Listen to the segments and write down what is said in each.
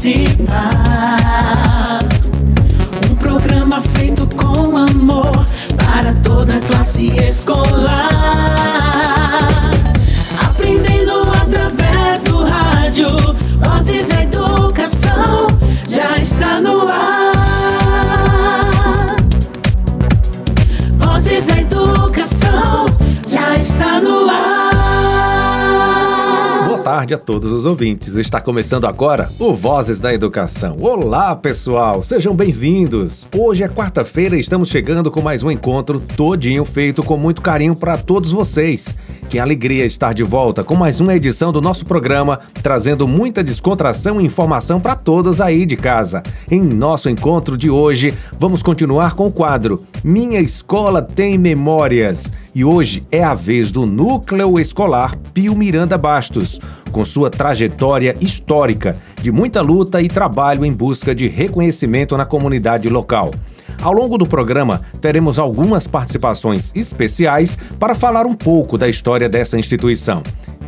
participar. Um programa feito com amor para toda a classe escolar. Tarde a todos os ouvintes. Está começando agora o Vozes da Educação. Olá, pessoal, sejam bem-vindos. Hoje é quarta-feira e estamos chegando com mais um encontro todinho feito com muito carinho para todos vocês. Que alegria estar de volta com mais uma edição do nosso programa, trazendo muita descontração e informação para todos aí de casa. Em nosso encontro de hoje, vamos continuar com o quadro Minha Escola Tem Memórias. E hoje é a vez do Núcleo Escolar Pio Miranda Bastos, com sua trajetória histórica de muita luta e trabalho em busca de reconhecimento na comunidade local. Ao longo do programa, teremos algumas participações especiais para falar um pouco da história dessa instituição.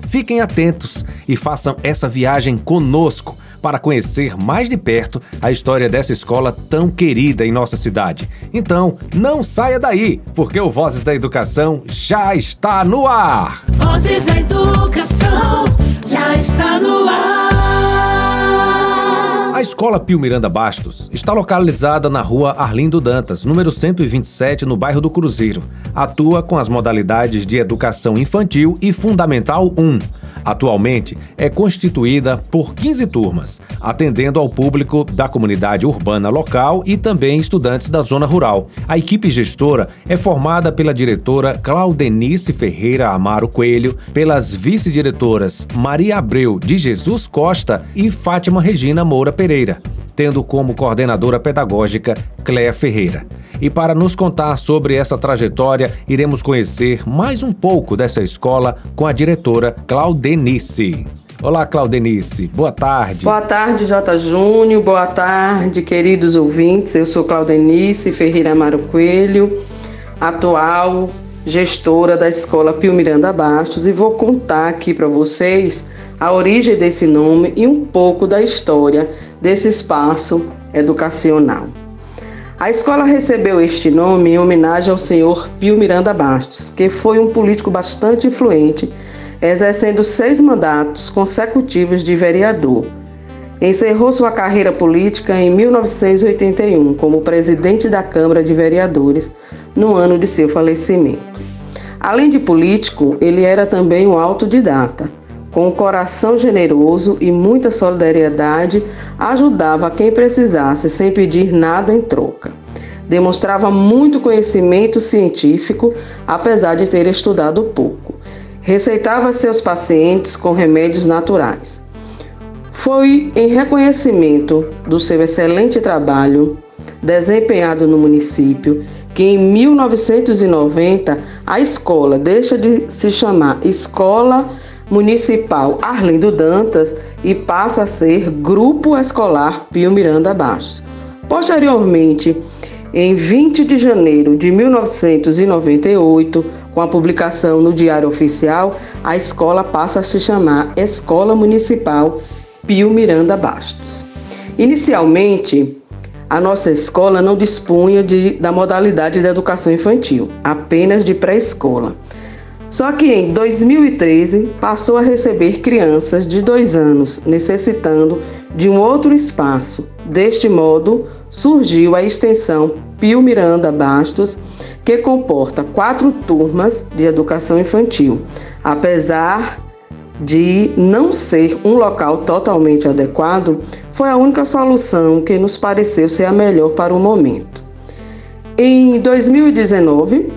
Fiquem atentos e façam essa viagem conosco para conhecer mais de perto a história dessa escola tão querida em nossa cidade. Então, não saia daí, porque o Vozes da Educação já está no ar! Vozes da Educação já está no ar! A Escola Pio Miranda Bastos está localizada na rua Arlindo Dantas, número 127, no bairro do Cruzeiro. Atua com as modalidades de educação infantil e fundamental 1 Atualmente é constituída por 15 turmas, atendendo ao público da comunidade urbana local e também estudantes da zona rural. A equipe gestora é formada pela diretora Claudenice Ferreira Amaro Coelho, pelas vice-diretoras Maria Abreu de Jesus Costa e Fátima Regina Moura Pereira tendo como coordenadora pedagógica Cléa Ferreira. E para nos contar sobre essa trajetória, iremos conhecer mais um pouco dessa escola com a diretora Claudenice. Olá, Claudenice. Boa tarde. Boa tarde, J. Júnior. Boa tarde, queridos ouvintes. Eu sou Claudenice Ferreira Amaro Coelho, atual gestora da Escola Pio Miranda Bastos, e vou contar aqui para vocês a origem desse nome e um pouco da história desse espaço educacional. A escola recebeu este nome em homenagem ao senhor Pio Miranda Bastos, que foi um político bastante influente, exercendo seis mandatos consecutivos de vereador. Encerrou sua carreira política em 1981 como presidente da Câmara de Vereadores, no ano de seu falecimento. Além de político, ele era também um autodidata com um coração generoso e muita solidariedade, ajudava quem precisasse sem pedir nada em troca. Demonstrava muito conhecimento científico, apesar de ter estudado pouco. Receitava seus pacientes com remédios naturais. Foi em reconhecimento do seu excelente trabalho desempenhado no município que em 1990 a escola deixa de se chamar Escola Municipal Arlindo Dantas e passa a ser Grupo Escolar Pio Miranda Bastos. Posteriormente, em 20 de janeiro de 1998, com a publicação no Diário Oficial, a escola passa a se chamar Escola Municipal Pio Miranda Bastos. Inicialmente, a nossa escola não dispunha de, da modalidade de educação infantil, apenas de pré-escola. Só que em 2013 passou a receber crianças de dois anos, necessitando de um outro espaço. Deste modo, surgiu a extensão Pio Miranda Bastos, que comporta quatro turmas de educação infantil. Apesar de não ser um local totalmente adequado, foi a única solução que nos pareceu ser a melhor para o momento. Em 2019,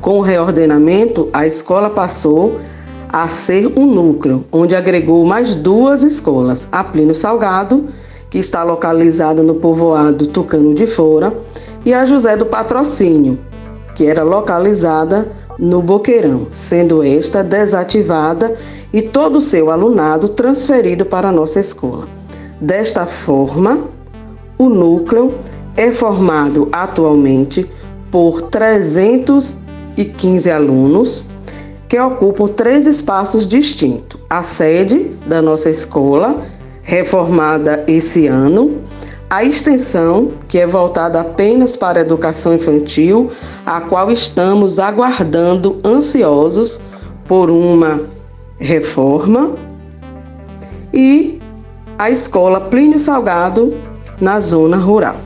com o reordenamento, a escola passou a ser um núcleo, onde agregou mais duas escolas: a Plínio Salgado, que está localizada no povoado Tucano de Fora, e a José do Patrocínio, que era localizada no Boqueirão, sendo esta desativada e todo o seu alunado transferido para a nossa escola. Desta forma, o núcleo é formado atualmente por 300 e 15 alunos que ocupam três espaços distintos: a sede da nossa escola, reformada esse ano. A extensão, que é voltada apenas para a educação infantil, a qual estamos aguardando ansiosos por uma reforma. E a escola Plínio Salgado, na zona rural.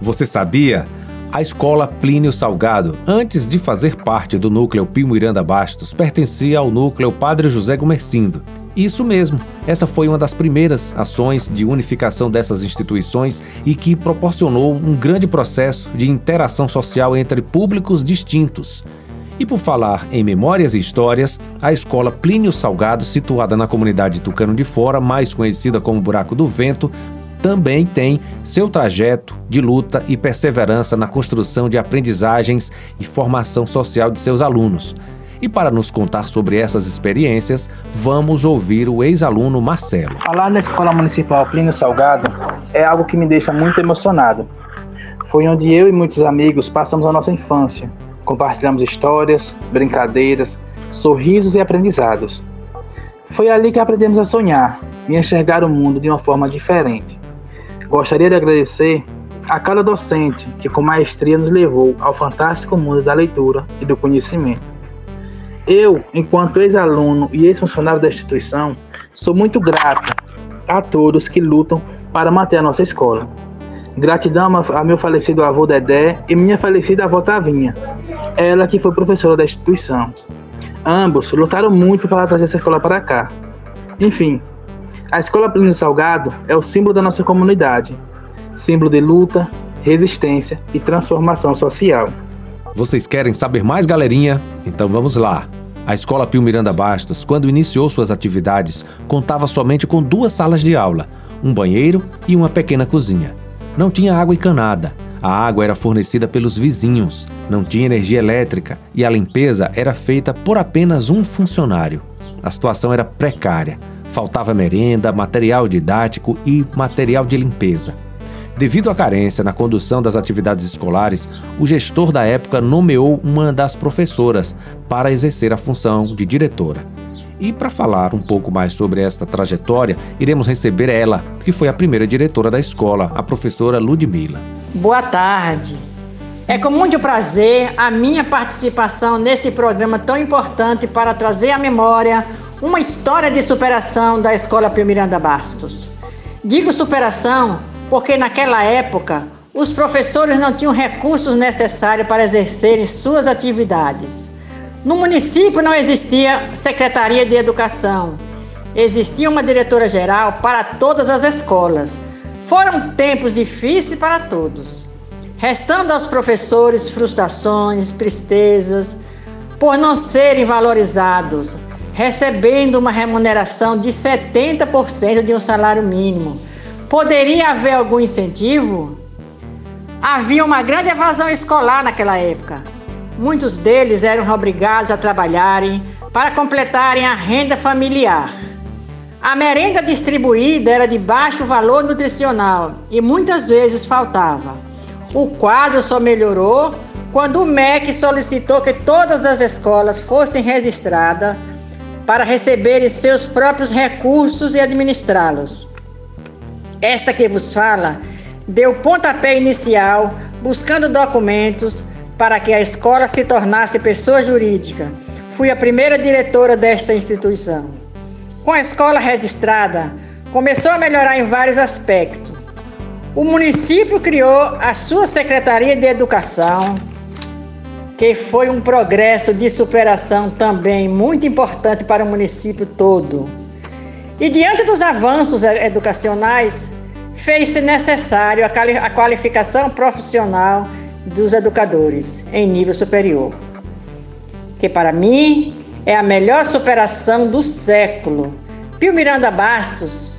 Você sabia? A escola Plínio Salgado, antes de fazer parte do núcleo Pio Miranda Bastos, pertencia ao núcleo Padre José Gomercindo. Isso mesmo, essa foi uma das primeiras ações de unificação dessas instituições e que proporcionou um grande processo de interação social entre públicos distintos. E por falar em memórias e histórias, a escola Plínio Salgado, situada na comunidade Tucano de Fora, mais conhecida como Buraco do Vento, também tem seu trajeto de luta e perseverança na construção de aprendizagens e formação social de seus alunos. E para nos contar sobre essas experiências, vamos ouvir o ex-aluno Marcelo. Falar na Escola Municipal Plínio Salgado é algo que me deixa muito emocionado. Foi onde eu e muitos amigos passamos a nossa infância. Compartilhamos histórias, brincadeiras, sorrisos e aprendizados. Foi ali que aprendemos a sonhar e enxergar o mundo de uma forma diferente. Gostaria de agradecer a cada docente que com maestria nos levou ao fantástico mundo da leitura e do conhecimento. Eu, enquanto ex-aluno e ex-funcionário da instituição, sou muito grato a todos que lutam para manter a nossa escola. Gratidão a meu falecido avô Dedé e minha falecida avó Tavinha, ela que foi professora da instituição. Ambos lutaram muito para trazer essa escola para cá. Enfim, a Escola Plínio Salgado é o símbolo da nossa comunidade, símbolo de luta, resistência e transformação social. Vocês querem saber mais, galerinha? Então vamos lá. A Escola Pio Miranda Bastos, quando iniciou suas atividades, contava somente com duas salas de aula, um banheiro e uma pequena cozinha. Não tinha água encanada. A água era fornecida pelos vizinhos, não tinha energia elétrica e a limpeza era feita por apenas um funcionário. A situação era precária. Faltava merenda, material didático e material de limpeza. Devido à carência na condução das atividades escolares, o gestor da época nomeou uma das professoras para exercer a função de diretora. E para falar um pouco mais sobre esta trajetória, iremos receber ela, que foi a primeira diretora da escola, a professora Ludmila. Boa tarde. É com muito prazer a minha participação neste programa tão importante para trazer à memória uma história de superação da Escola Pio Miranda Bastos. Digo superação porque naquela época os professores não tinham recursos necessários para exercerem suas atividades. No município não existia Secretaria de Educação. Existia uma diretora geral para todas as escolas. Foram tempos difíceis para todos restando aos professores frustrações, tristezas, por não serem valorizados, recebendo uma remuneração de 70% de um salário mínimo. Poderia haver algum incentivo? Havia uma grande evasão escolar naquela época. Muitos deles eram obrigados a trabalharem para completarem a renda familiar. A merenda distribuída era de baixo valor nutricional e muitas vezes faltava. O quadro só melhorou quando o MEC solicitou que todas as escolas fossem registradas para receberem seus próprios recursos e administrá-los. Esta que vos fala deu pontapé inicial buscando documentos para que a escola se tornasse pessoa jurídica. Fui a primeira diretora desta instituição. Com a escola registrada, começou a melhorar em vários aspectos o município criou a sua Secretaria de Educação, que foi um progresso de superação também muito importante para o município todo. E diante dos avanços educacionais, fez-se necessário a qualificação profissional dos educadores em nível superior, que para mim é a melhor superação do século. Pio Miranda Bastos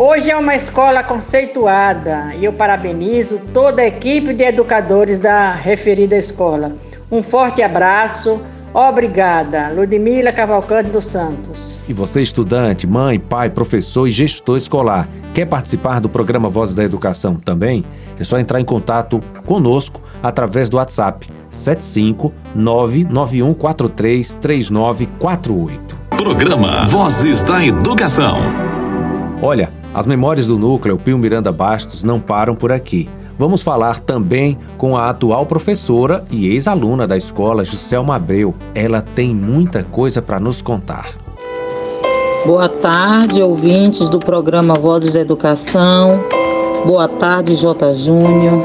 Hoje é uma escola conceituada e eu parabenizo toda a equipe de educadores da referida escola. Um forte abraço. Obrigada, Ludmila Cavalcante dos Santos. E você, estudante, mãe, pai, professor e gestor escolar, quer participar do programa Vozes da Educação também? É só entrar em contato conosco através do WhatsApp 75991433948. Programa Vozes da Educação. Olha, As memórias do núcleo Pio Miranda Bastos não param por aqui. Vamos falar também com a atual professora e ex-aluna da escola, Juscelma Abreu. Ela tem muita coisa para nos contar. Boa tarde, ouvintes do programa Vozes da Educação. Boa tarde, J. Júnior.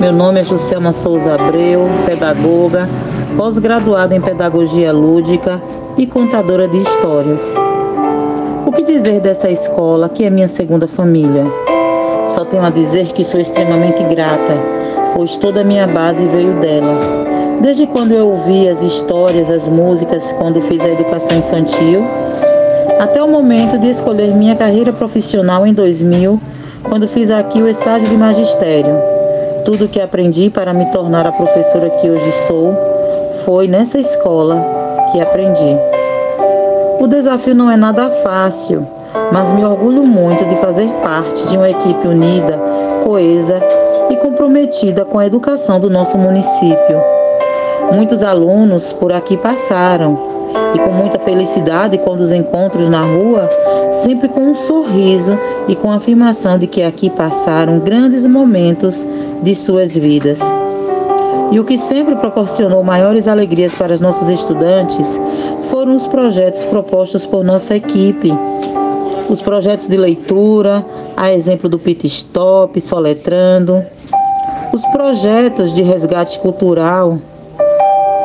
Meu nome é Juscelma Souza Abreu, pedagoga, pós-graduada em Pedagogia Lúdica e contadora de histórias. Que dizer dessa escola, que é minha segunda família? Só tenho a dizer que sou extremamente grata, pois toda a minha base veio dela. Desde quando eu ouvi as histórias, as músicas, quando fiz a educação infantil, até o momento de escolher minha carreira profissional em 2000, quando fiz aqui o estágio de magistério. Tudo que aprendi para me tornar a professora que hoje sou foi nessa escola que aprendi. O desafio não é nada fácil, mas me orgulho muito de fazer parte de uma equipe unida, coesa e comprometida com a educação do nosso município. Muitos alunos por aqui passaram e com muita felicidade quando os encontros na rua, sempre com um sorriso e com a afirmação de que aqui passaram grandes momentos de suas vidas. E o que sempre proporcionou maiores alegrias para os nossos estudantes foram os projetos propostos por nossa equipe. Os projetos de leitura, a exemplo do Pit Stop, Soletrando, os projetos de resgate cultural,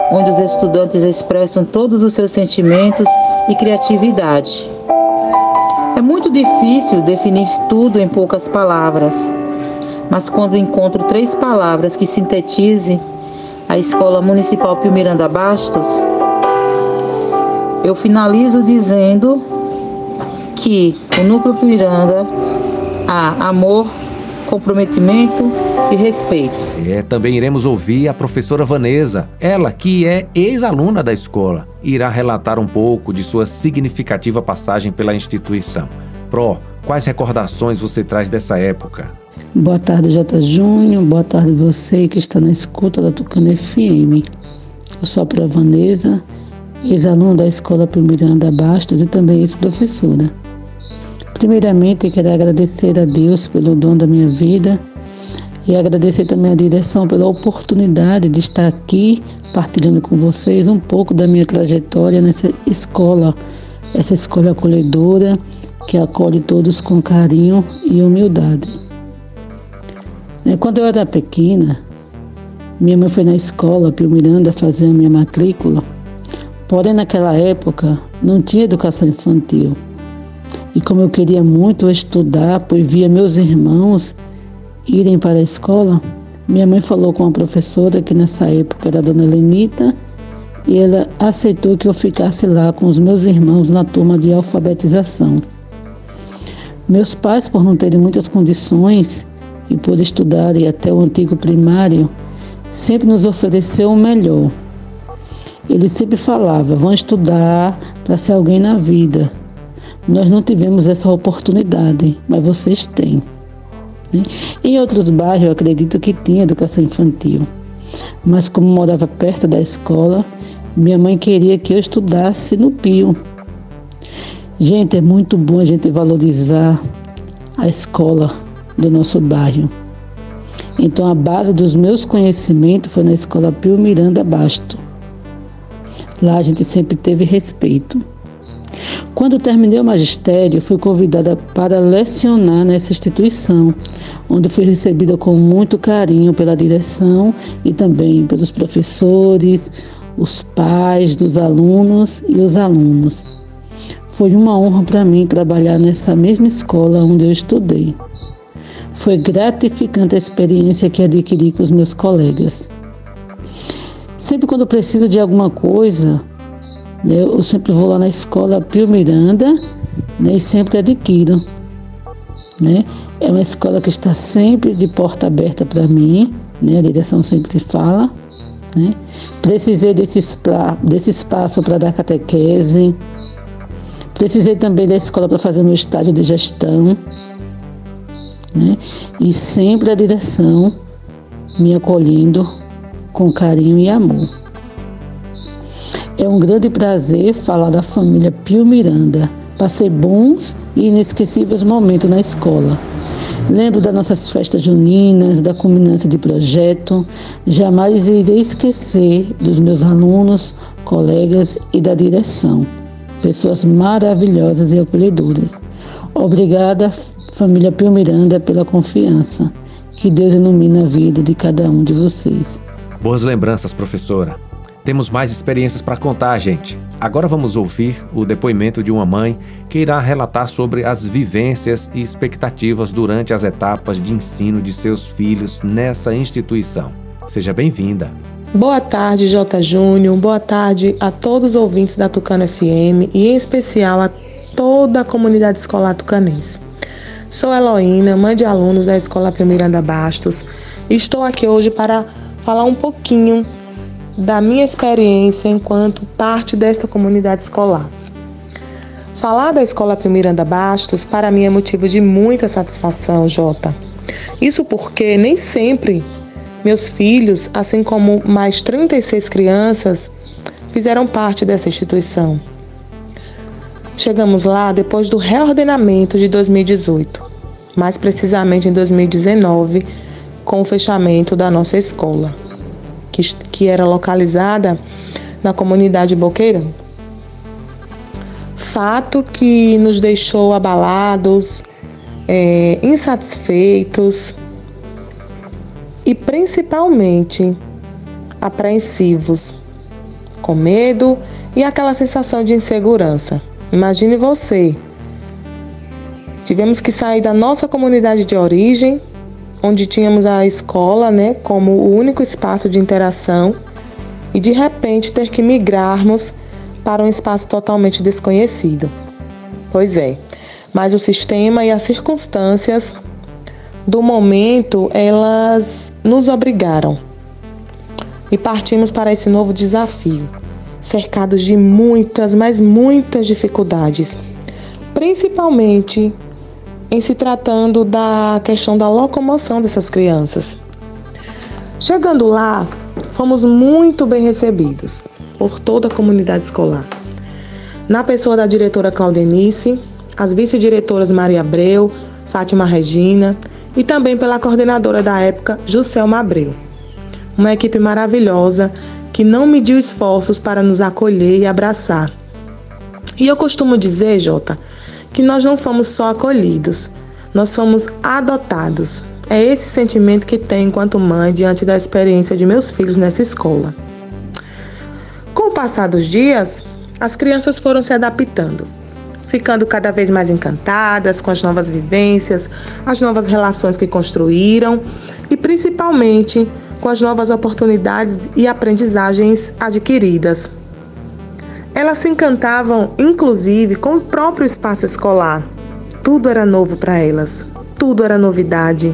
onde os estudantes expressam todos os seus sentimentos e criatividade. É muito difícil definir tudo em poucas palavras, mas quando encontro três palavras que sintetizem a Escola Municipal Pio Miranda Bastos, eu finalizo dizendo que o Núcleo Pio Miranda há amor, comprometimento e respeito. É, também iremos ouvir a professora Vanessa, ela que é ex-aluna da escola, irá relatar um pouco de sua significativa passagem pela instituição. Pro, quais recordações você traz dessa época? Boa tarde, J. Júnior. Boa tarde você que está na escuta da Tucana FM. Eu sou a Pro Vanessa, ex-aluna da Escola Miranda Bastos e também ex-professora. Primeiramente, quero agradecer a Deus pelo dom da minha vida e agradecer também a direção pela oportunidade de estar aqui partilhando com vocês um pouco da minha trajetória nessa escola, essa escola acolhedora que acolhe todos com carinho e humildade. Né, quando eu era pequena, minha mãe foi na escola Pio Miranda fazer a minha matrícula, porém naquela época não tinha educação infantil. E como eu queria muito estudar, pois via meus irmãos irem para a escola, minha mãe falou com a professora, que nessa época era a dona Lenita, e ela aceitou que eu ficasse lá com os meus irmãos na turma de alfabetização. Meus pais, por não terem muitas condições e por estudarem até o antigo primário, sempre nos ofereceu o melhor. Ele sempre falava: vão estudar para ser alguém na vida. Nós não tivemos essa oportunidade, mas vocês têm. Né? Em outros bairros, eu acredito que tinha educação infantil, mas como morava perto da escola, minha mãe queria que eu estudasse no Pio. Gente, é muito bom a gente valorizar a escola do nosso bairro. Então, a base dos meus conhecimentos foi na escola Pio Miranda Basto. Lá a gente sempre teve respeito. Quando terminei o magistério, fui convidada para lecionar nessa instituição, onde fui recebida com muito carinho pela direção e também pelos professores, os pais dos alunos e os alunos. Foi uma honra para mim trabalhar nessa mesma escola onde eu estudei. Foi gratificante a experiência que adquiri com os meus colegas. Sempre quando preciso de alguma coisa, eu sempre vou lá na escola Pio Miranda né, e sempre adquiro. Né? É uma escola que está sempre de porta aberta para mim, né? a direção sempre fala. Né? Precisei desse, desse espaço para dar catequese. Precisei também da escola para fazer meu estágio de gestão. Né? E sempre a direção me acolhendo com carinho e amor. É um grande prazer falar da família Pio Miranda, Passei bons e inesquecíveis momentos na escola. Lembro das nossas festas juninas, da culminância de projeto. Jamais irei esquecer dos meus alunos, colegas e da direção. Pessoas maravilhosas e acolhedoras. Obrigada, família Pio Miranda, pela confiança. Que Deus ilumine a vida de cada um de vocês. Boas lembranças, professora. Temos mais experiências para contar, gente. Agora vamos ouvir o depoimento de uma mãe que irá relatar sobre as vivências e expectativas durante as etapas de ensino de seus filhos nessa instituição. Seja bem-vinda. Boa tarde, J. Júnior. Boa tarde a todos os ouvintes da Tucano FM e em especial a toda a comunidade escolar tucanense. Sou Heloína, mãe de alunos da Escola Miranda Bastos e estou aqui hoje para falar um pouquinho da minha experiência enquanto parte desta comunidade escolar. Falar da Escola Miranda Bastos para mim é motivo de muita satisfação, Jota. Isso porque nem sempre meus filhos, assim como mais 36 crianças, fizeram parte dessa instituição. Chegamos lá depois do reordenamento de 2018, mais precisamente em 2019, com o fechamento da nossa escola, que, que era localizada na comunidade Boqueirão. Fato que nos deixou abalados, é, insatisfeitos e principalmente apreensivos, com medo e aquela sensação de insegurança. Imagine você. Tivemos que sair da nossa comunidade de origem, onde tínhamos a escola, né, como o único espaço de interação, e de repente ter que migrarmos para um espaço totalmente desconhecido. Pois é, mas o sistema e as circunstâncias do momento, elas nos obrigaram. E partimos para esse novo desafio cercados de muitas, mas muitas dificuldades, principalmente em se tratando da questão da locomoção dessas crianças. Chegando lá, fomos muito bem recebidos por toda a comunidade escolar. Na pessoa da diretora Claudenice, as vice-diretoras Maria Abreu, Fátima Regina e também pela coordenadora da época, Juscelma Abreu. Uma equipe maravilhosa que não mediu esforços para nos acolher e abraçar. E eu costumo dizer, Jota, que nós não fomos só acolhidos, nós fomos adotados. É esse sentimento que tenho enquanto mãe diante da experiência de meus filhos nessa escola. Com o passar dos dias, as crianças foram se adaptando, ficando cada vez mais encantadas com as novas vivências, as novas relações que construíram e principalmente com as novas oportunidades e aprendizagens adquiridas. Elas se encantavam, inclusive, com o próprio espaço escolar. Tudo era novo para elas, tudo era novidade.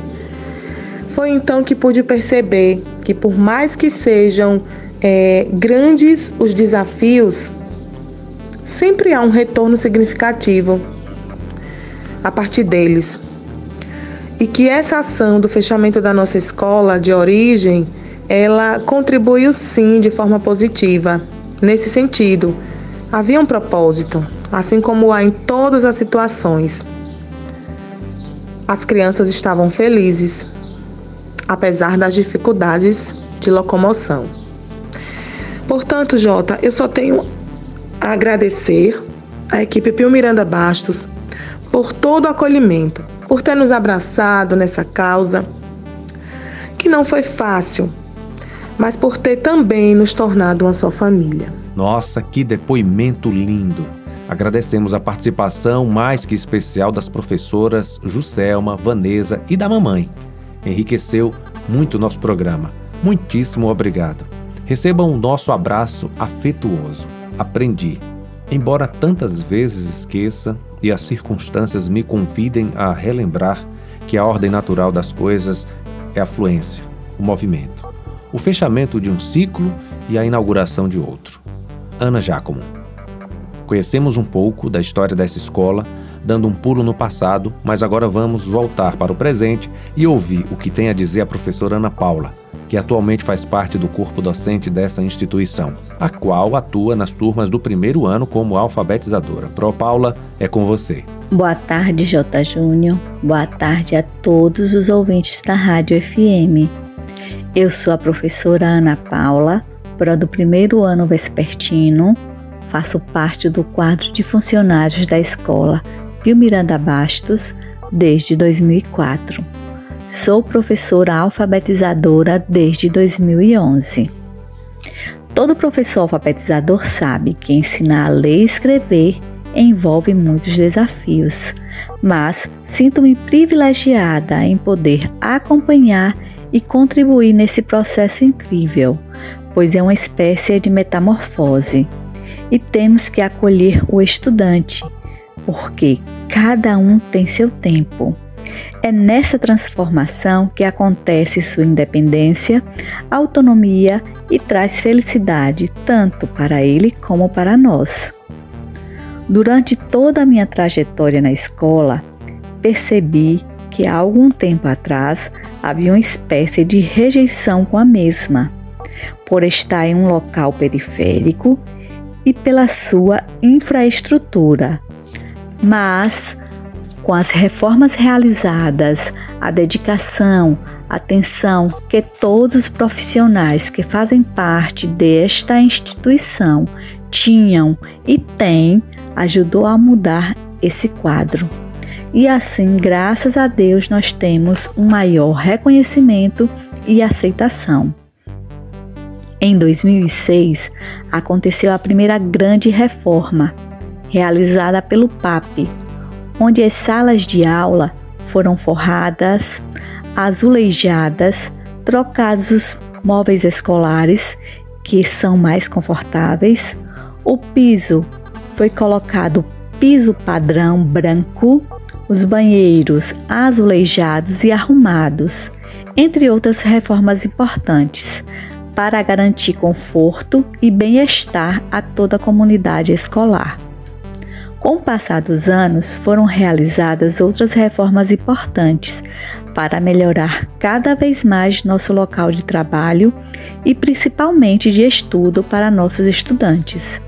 Foi então que pude perceber que, por mais que sejam é, grandes os desafios, sempre há um retorno significativo a partir deles e que essa ação do fechamento da nossa escola de origem, ela contribuiu sim de forma positiva. Nesse sentido, havia um propósito, assim como há em todas as situações. As crianças estavam felizes, apesar das dificuldades de locomoção. Portanto, Jota, eu só tenho a agradecer à equipe Pio Miranda Bastos por todo o acolhimento por ter nos abraçado nessa causa, que não foi fácil, mas por ter também nos tornado uma só família. Nossa, que depoimento lindo! Agradecemos a participação mais que especial das professoras Juscelma, Vanessa e da mamãe. Enriqueceu muito nosso programa. Muitíssimo obrigado. Recebam o nosso abraço afetuoso. Aprendi. Embora tantas vezes esqueça, e as circunstâncias me convidem a relembrar que a ordem natural das coisas é a fluência, o movimento, o fechamento de um ciclo e a inauguração de outro. Ana Giacomo. Conhecemos um pouco da história dessa escola, dando um pulo no passado, mas agora vamos voltar para o presente e ouvir o que tem a dizer a professora Ana Paula, que atualmente faz parte do corpo docente dessa instituição, a qual atua nas turmas do primeiro ano como alfabetizadora. Pro Paula, é com você. Boa tarde, J. Júnior. Boa tarde a todos os ouvintes da Rádio FM. Eu sou a professora Ana Paula, pro do primeiro ano vespertino. Faço parte do quadro de funcionários da escola Pio Miranda Bastos desde 2004. Sou professora alfabetizadora desde 2011. Todo professor alfabetizador sabe que ensinar a ler e escrever envolve muitos desafios, mas sinto-me privilegiada em poder acompanhar e contribuir nesse processo incrível, pois é uma espécie de metamorfose e temos que acolher o estudante, porque cada um tem seu tempo. É nessa transformação que acontece sua independência, autonomia e traz felicidade tanto para ele como para nós. Durante toda a minha trajetória na escola, percebi que há algum tempo atrás havia uma espécie de rejeição com a mesma, por estar em um local periférico e pela sua infraestrutura. Mas com as reformas realizadas, a dedicação, atenção que todos os profissionais que fazem parte desta instituição tinham e têm, ajudou a mudar esse quadro. E assim, graças a Deus, nós temos um maior reconhecimento e aceitação. Em 2006, aconteceu a primeira grande reforma, realizada pelo PAP, onde as salas de aula foram forradas, azulejadas, trocados os móveis escolares, que são mais confortáveis, o piso foi colocado piso padrão branco, os banheiros azulejados e arrumados, entre outras reformas importantes, para garantir conforto e bem-estar a toda a comunidade escolar. Com o passar dos anos, foram realizadas outras reformas importantes para melhorar cada vez mais nosso local de trabalho e principalmente de estudo para nossos estudantes.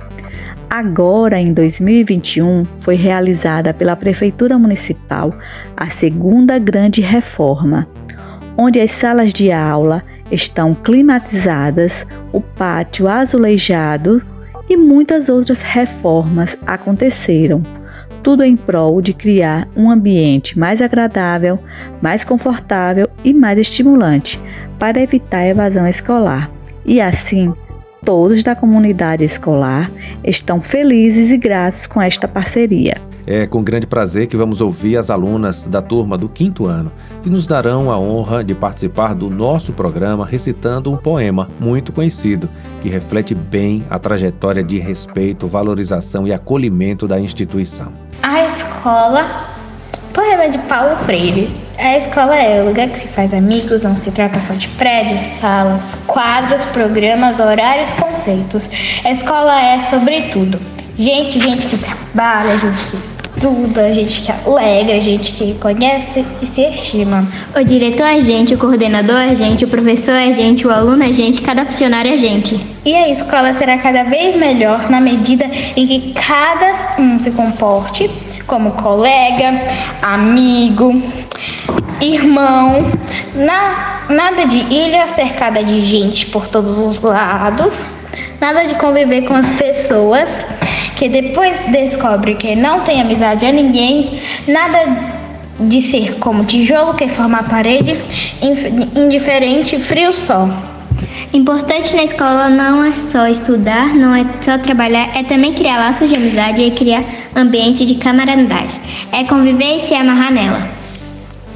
Agora, em 2021, foi realizada pela Prefeitura Municipal a segunda grande reforma, onde as salas de aula estão climatizadas, o pátio azulejado e muitas outras reformas aconteceram, tudo em prol de criar um ambiente mais agradável, mais confortável e mais estimulante para evitar a evasão escolar. E assim, todos da comunidade escolar estão felizes e gratos com esta parceria. É com grande prazer que vamos ouvir as alunas da turma do quinto ano, que nos darão a honra de participar do nosso programa recitando um poema muito conhecido, que reflete bem a trajetória de respeito, valorização e acolhimento da instituição. A escola, poema de Paulo Freire. A escola é o lugar que se faz amigos, não se trata só de prédios, salas, quadros, programas, horários, conceitos. A escola é sobretudo gente, gente que trabalha, gente que estuda, gente que alegra, gente que conhece e se estima. O diretor é gente, o coordenador é gente, o professor é gente, o aluno é gente, cada funcionário é gente. E a escola será cada vez melhor na medida em que cada um se comporte como colega, amigo, irmão, na, nada de ilha cercada de gente por todos os lados, nada de conviver com as pessoas que depois descobre que não tem amizade a ninguém, nada de ser como tijolo que forma a parede, indiferente, frio só. Importante na escola não é só estudar, não é só trabalhar, é também criar laços de amizade e criar ambiente de camaradagem. É conviver e se amarrar nela.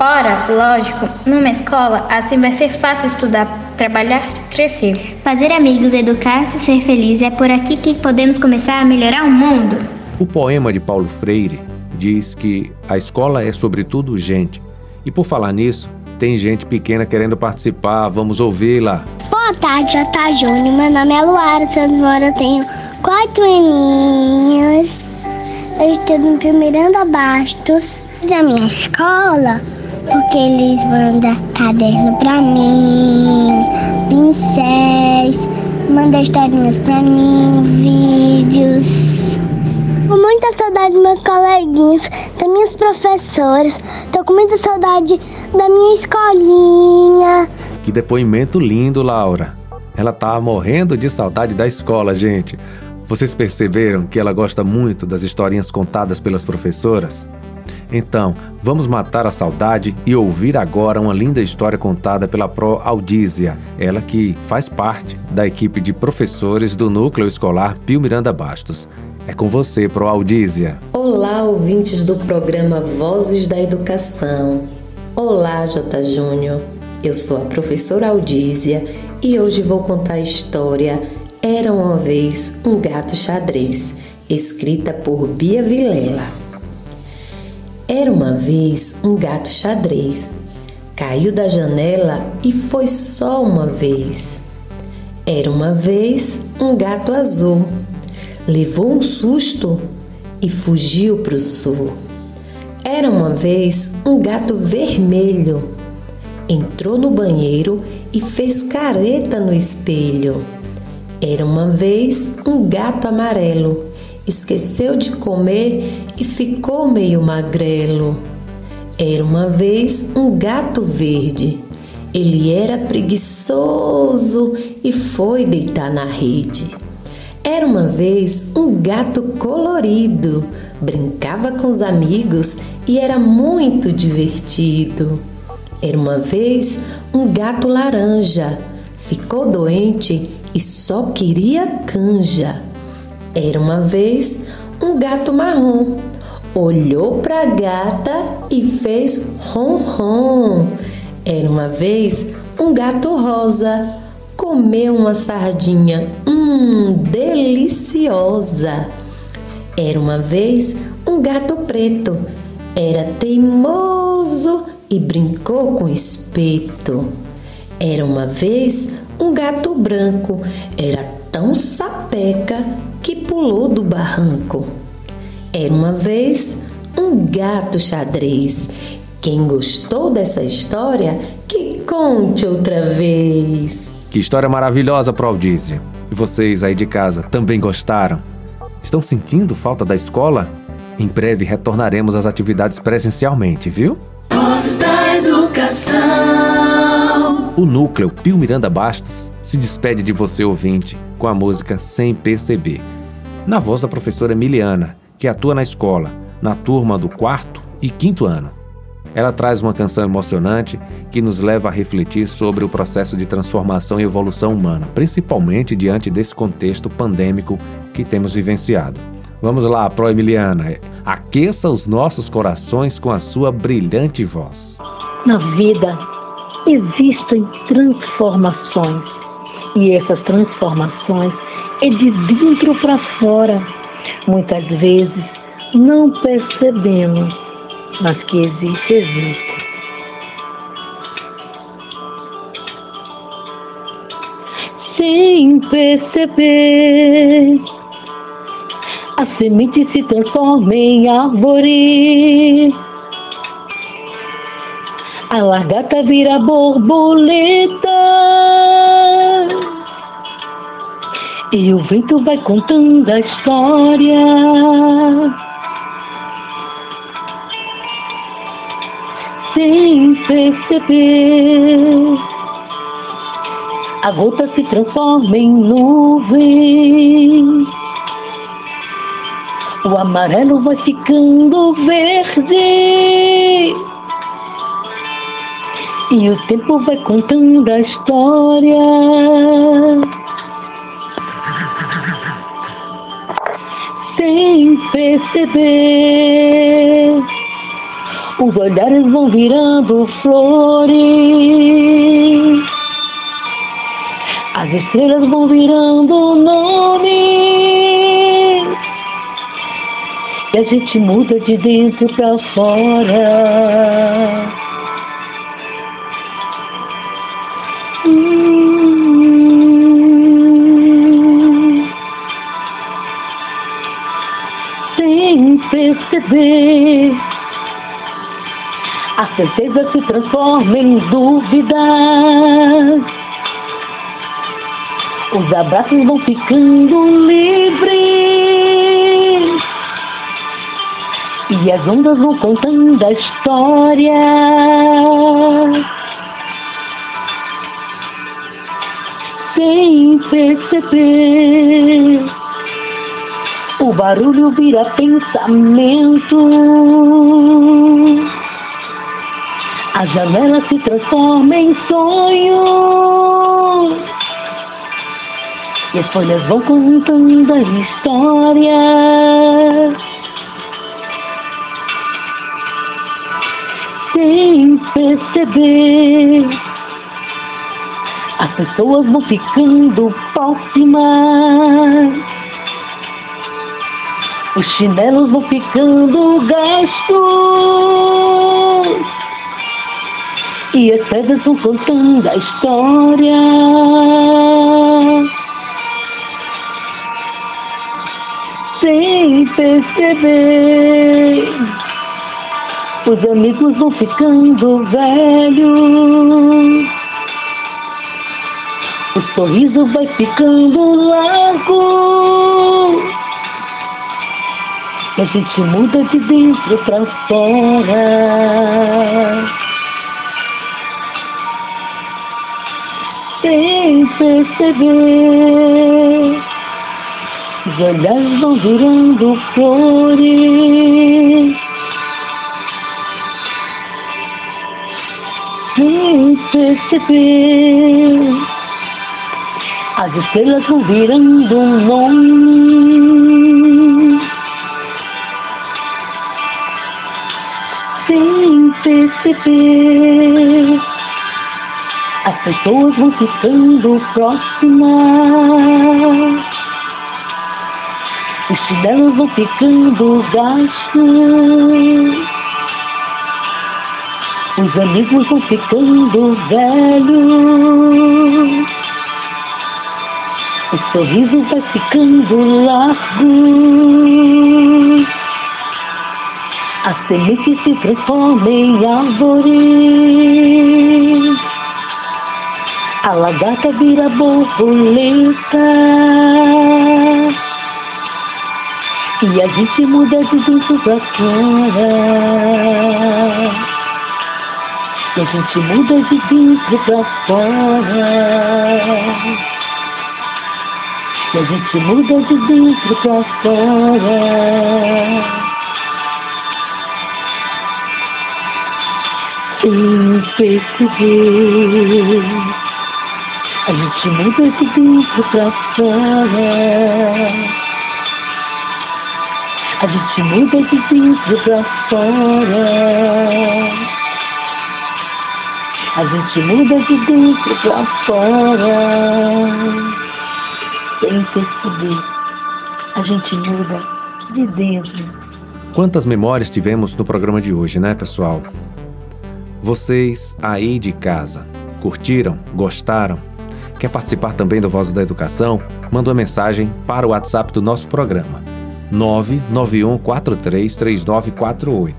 Ora, lógico, numa escola assim vai ser fácil estudar, trabalhar, crescer. Fazer amigos, educar-se, ser feliz é por aqui que podemos começar a melhorar o mundo. O poema de Paulo Freire diz que a escola é sobretudo gente. E por falar nisso, tem gente pequena querendo participar, vamos ouvi-la. Boa tarde, J. Júnior. Meu nome é Luara Sanfora, eu tenho quatro aninhos. Eu estou no Primeirando Bastos. Da minha escola, porque eles mandam caderno pra mim, pincéis, mandam historinhas pra mim, vídeos. Com muita saudade dos meus coleguinhas, das minhas professoras. Tô com muita saudade da minha escolinha. Que depoimento lindo, Laura. Ela tá morrendo de saudade da escola, gente. Vocês perceberam que ela gosta muito das historinhas contadas pelas professoras? Então, vamos matar a saudade e ouvir agora uma linda história contada pela Pro Aldísia, ela que faz parte da equipe de professores do Núcleo Escolar Pio Miranda Bastos. É com você, Pro Aldísia. Olá, ouvintes do programa Vozes da Educação. Olá, J. Júnior. Eu sou a professora Aldísia e hoje vou contar a história Era uma vez um gato xadrez, escrita por Bia Vilela. Era uma vez um gato xadrez. Caiu da janela e foi só uma vez. Era uma vez um gato azul. Levou um susto e fugiu para o sul. Era uma vez um gato vermelho. Entrou no banheiro e fez careta no espelho. Era uma vez um gato amarelo. Esqueceu de comer e ficou meio magrelo. Era uma vez um gato verde. Ele era preguiçoso e foi deitar na rede. Era uma vez um gato colorido, brincava com os amigos e era muito divertido. Era uma vez um gato laranja, ficou doente e só queria canja. Era uma vez um gato marrom, olhou para a gata e fez ron-ron. Era uma vez um gato rosa, comeu uma sardinha, hum, deliciosa. Era uma vez um gato preto, era teimoso e brincou com espeto. Era uma vez um gato branco, era tão sapeca que pulou do barranco. Era uma vez um gato xadrez. Quem gostou dessa história, que conte outra vez. Que história maravilhosa, Pro Aldísia. E vocês aí de casa também gostaram? Estão sentindo falta da escola? Em breve retornaremos às atividades presencialmente, viu? Vozes da Educação. O núcleo Pio Miranda Bastos se despede de você, ouvinte, com a música Sem Perceber, na voz da professora Emiliana, que atua na escola, na turma do quarto e quinto ano. Ela traz uma canção emocionante que nos leva a refletir sobre o processo de transformação e evolução humana, principalmente diante desse contexto pandêmico que temos vivenciado. Vamos lá, Pro Emiliana, aqueça os nossos corações com a sua brilhante voz. Na vida existem transformações e essas transformações é de dentro para fora. Muitas vezes não percebemos, mas que existe, existe. Sem perceber, a semente se transforma em árvore. A largata vira borboleta. E o vento vai contando a história. Sem perceber, a gota se transforma em nuvem. O amarelo vai ficando verde. E o tempo vai contando a história. Sem perceber, os olhares vão virando flores. As estrelas vão virando nomes. E a gente muda de dentro pra fora. Perceber, a certeza se transforma em dúvida. Os abraços vão ficando livres. E as ondas vão contando a história. Sem perceber, o barulho vira pensamento. A janela se transforma em sonho. E as folhas vão contando a história. Sem perceber, as pessoas vão ficando próximas. Os chinelos vão ficando gastos. E as pedras vão contando a história. Sem perceber, os amigos vão ficando velhos. O sorriso vai ficando largo. E a gente muda de dentro pra fora. sem perceber. Os olhares vão virando flores. Sem perceber. As estrelas vão virando nome. As pessoas vão ficando próximas. Os chinelos vão ficando gastos. Os amigos vão ficando velhos. O sorriso vai ficando largo. A semente se transforma em árvore. A lagarta vira borboleta. E a gente muda de dentro pra fora. E a gente muda de dentro pra fora. E a gente muda de dentro pra fora. Sem perceber. A gente muda de dentro pra fora. A gente muda de dentro pra fora. A gente muda de dentro pra fora. Sem perceber. A gente muda de dentro. Quantas memórias tivemos no programa de hoje, né, pessoal? Vocês aí de casa, curtiram? Gostaram? Quer participar também do Voz da Educação? Manda uma mensagem para o WhatsApp do nosso programa. 991433948.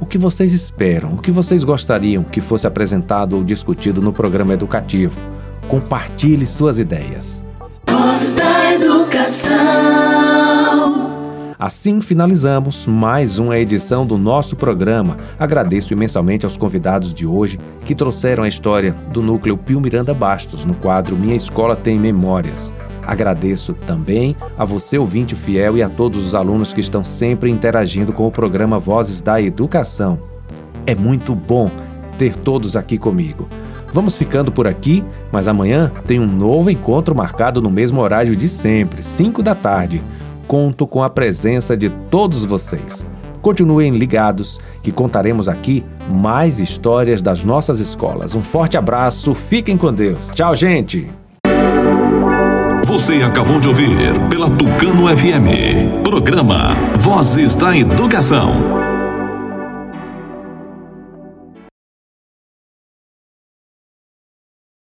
O que vocês esperam? O que vocês gostariam que fosse apresentado ou discutido no programa educativo? Compartilhe suas ideias. Vozes da Educação. Assim finalizamos mais uma edição do nosso programa. Agradeço imensamente aos convidados de hoje que trouxeram a história do núcleo Pio Miranda Bastos no quadro Minha Escola Tem Memórias. Agradeço também a você, ouvinte fiel, e a todos os alunos que estão sempre interagindo com o programa Vozes da Educação. É muito bom ter todos aqui comigo. Vamos ficando por aqui, mas amanhã tem um novo encontro marcado no mesmo horário de sempre, 5 da tarde. Conto com a presença de todos vocês. Continuem ligados que contaremos aqui mais histórias das nossas escolas. Um forte abraço, fiquem com Deus. Tchau, gente! Você acabou de ouvir pela Tucano FM. Programa Vozes da Educação.